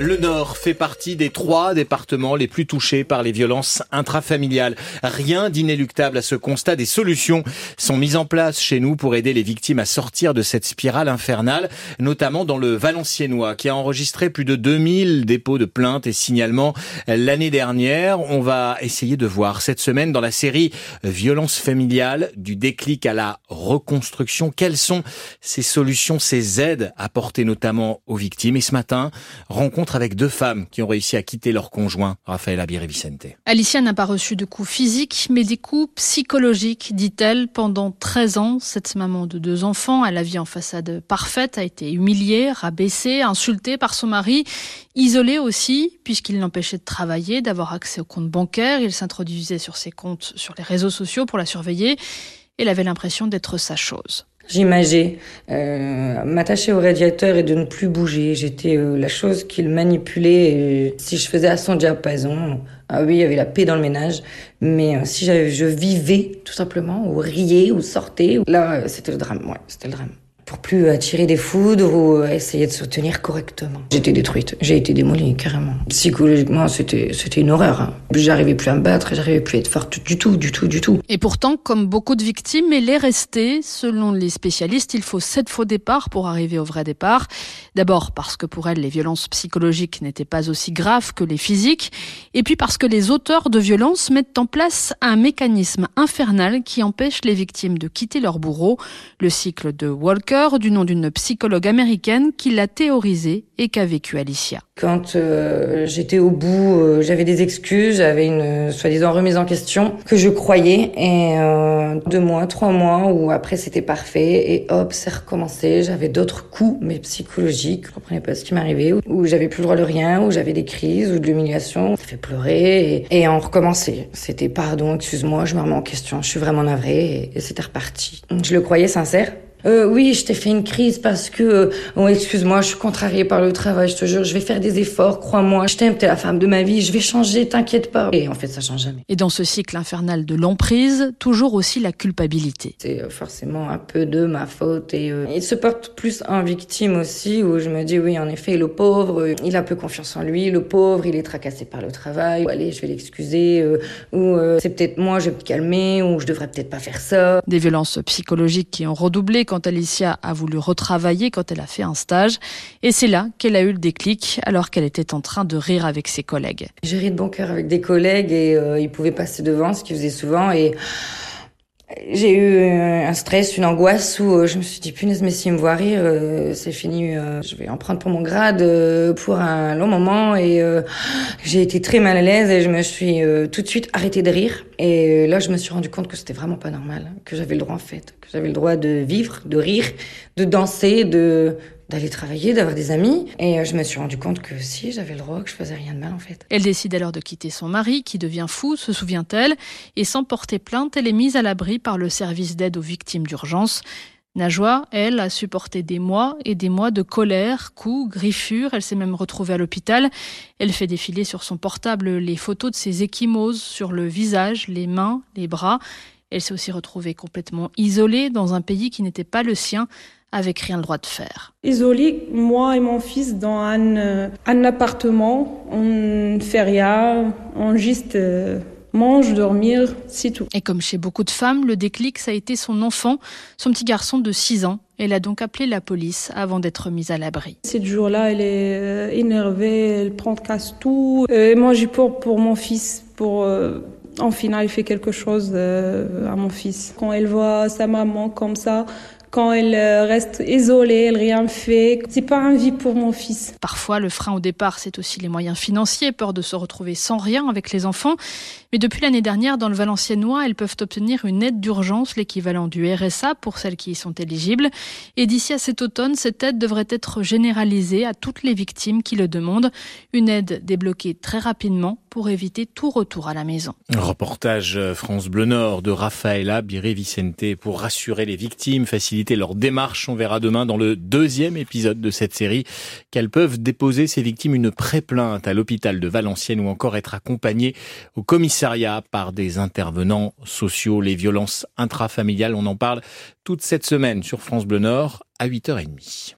Le Nord fait partie des trois départements les plus touchés par les violences intrafamiliales. Rien d'inéluctable à ce constat. Des solutions sont mises en place chez nous pour aider les victimes à sortir de cette spirale infernale, notamment dans le Valenciennois, qui a enregistré plus de 2000 dépôts de plaintes et signalements l'année dernière. On va essayer de voir cette semaine dans la série Violence familiale, du déclic à la reconstruction, quelles sont ces solutions, ces aides apportées notamment aux victimes. Et ce matin, rencontre avec deux femmes qui ont réussi à quitter leur conjoint, Raphaël Abir et Vicente. Alicia n'a pas reçu de coups physiques, mais des coups psychologiques, dit-elle. Pendant 13 ans, cette maman de deux enfants, à la vie en façade parfaite, a été humiliée, rabaissée, insultée par son mari, isolée aussi, puisqu'il l'empêchait de travailler, d'avoir accès aux comptes bancaires. Il s'introduisait sur ses comptes sur les réseaux sociaux pour la surveiller. Elle avait l'impression d'être sa chose. J'imageais euh, m'attacher au radiateur et de ne plus bouger. J'étais euh, la chose qu'il manipulait. Et si je faisais à son diapason, ah oui, il y avait la paix dans le ménage. Mais euh, si je vivais tout simplement, ou riais, ou sortais, là, euh, c'était le drame. Ouais, c'était le drame pour plus attirer des foudres ou essayer de se tenir correctement. J'étais détruite, j'ai été démolie carrément. Psychologiquement, c'était c'était une horreur. Hein. J'arrivais plus à me battre, j'arrivais plus à être forte du tout, du tout, du tout. Et pourtant, comme beaucoup de victimes, elle est restée. Selon les spécialistes, il faut sept faux départs pour arriver au vrai départ. D'abord parce que pour elle, les violences psychologiques n'étaient pas aussi graves que les physiques, et puis parce que les auteurs de violences mettent en place un mécanisme infernal qui empêche les victimes de quitter leur bourreau. Le cycle de Walker du nom d'une psychologue américaine qui l'a théorisé et qu'a vécu Alicia. Quand euh, j'étais au bout, euh, j'avais des excuses, j'avais une euh, soi-disant remise en question que je croyais. Et deux mois, trois mois, où après c'était parfait, et hop, c'est recommencé. J'avais d'autres coups, mais psychologiques. Je comprenais pas ce qui m'arrivait, où j'avais plus le droit de rien, où j'avais des crises ou de l'humiliation. Ça fait pleurer, et, et on recommençait. C'était pardon, excuse-moi, je me remets en question, je suis vraiment navrée, et, et c'était reparti. Je le croyais sincère, euh, oui, je t'ai fait une crise parce que, euh, oh, excuse-moi, je suis contrariée par le travail, je te jure, je vais faire des efforts, crois-moi, je t'aime, t'es la femme de ma vie, je vais changer, t'inquiète pas. Et en fait, ça change jamais. Et dans ce cycle infernal de l'emprise, toujours aussi la culpabilité. C'est euh, forcément un peu de ma faute et euh, il se porte plus en victime aussi, où je me dis, oui, en effet, le pauvre, il a peu confiance en lui, le pauvre, il est tracassé par le travail, ou, allez, je vais l'excuser, ou c'est peut-être moi, je vais me calmer, ou je devrais peut-être pas faire ça. Des violences psychologiques qui ont redoublé quand Alicia a voulu retravailler quand elle a fait un stage. Et c'est là qu'elle a eu le déclic alors qu'elle était en train de rire avec ses collègues. J'ai ri de bon cœur avec des collègues et euh, ils pouvaient passer devant, ce qu'ils faisaient souvent. Et j'ai eu un stress, une angoisse où euh, je me suis dit punaise mais s'il me voit rire, euh, c'est fini. je vais en prendre pour mon grade pour un long moment et j'ai été très mal à l'aise et je me suis tout de suite arrêtée de rire. Et là je me suis rendu compte que c'était vraiment pas normal, que j'avais le droit en fait, que j'avais le droit de vivre, de rire, de danser, de d'aller travailler, d'avoir des amis. Et euh, je me suis rendu compte que si, j'avais le droit, que je faisais rien de mal en fait. Elle décide alors de quitter son mari, qui devient fou, se souvient-elle, et sans porter plainte, elle est mise à l'abri par le service d'aide aux victimes d'urgence. Najwa, elle, a supporté des mois et des mois de colère, coups, griffures. Elle s'est même retrouvée à l'hôpital. Elle fait défiler sur son portable les photos de ses échymoses sur le visage, les mains, les bras. Elle s'est aussi retrouvée complètement isolée dans un pays qui n'était pas le sien, avec rien le droit de faire. Isolée, moi et mon fils, dans un, euh, un appartement, on ne fait rien, on juste euh, mange, dormir, c'est tout. Et comme chez beaucoup de femmes, le déclic, ça a été son enfant, son petit garçon de 6 ans. Elle a donc appelé la police avant d'être mise à l'abri. Ce jour-là, elle est euh, énervée, elle prend casse tout. Et moi, j'ai peur pour mon fils, pour en final, il fait quelque chose à mon fils. Quand elle voit sa maman comme ça, quand elle euh, reste isolée, elle rien fait. C'est pas un vie pour mon fils. Parfois, le frein au départ, c'est aussi les moyens financiers, peur de se retrouver sans rien avec les enfants. Mais depuis l'année dernière, dans le Valenciennois, elles peuvent obtenir une aide d'urgence, l'équivalent du RSA pour celles qui y sont éligibles. Et d'ici à cet automne, cette aide devrait être généralisée à toutes les victimes qui le demandent. Une aide débloquée très rapidement pour éviter tout retour à la maison. reportage euh, France Bleu Nord de Rafaela Biré Vicente pour rassurer les victimes, faciliter leur démarche. On verra demain dans le deuxième épisode de cette série qu'elles peuvent déposer ces victimes une pré-plainte à l'hôpital de Valenciennes ou encore être accompagnées au commissariat par des intervenants sociaux, les violences intrafamiliales. On en parle toute cette semaine sur France Bleu Nord à 8h30.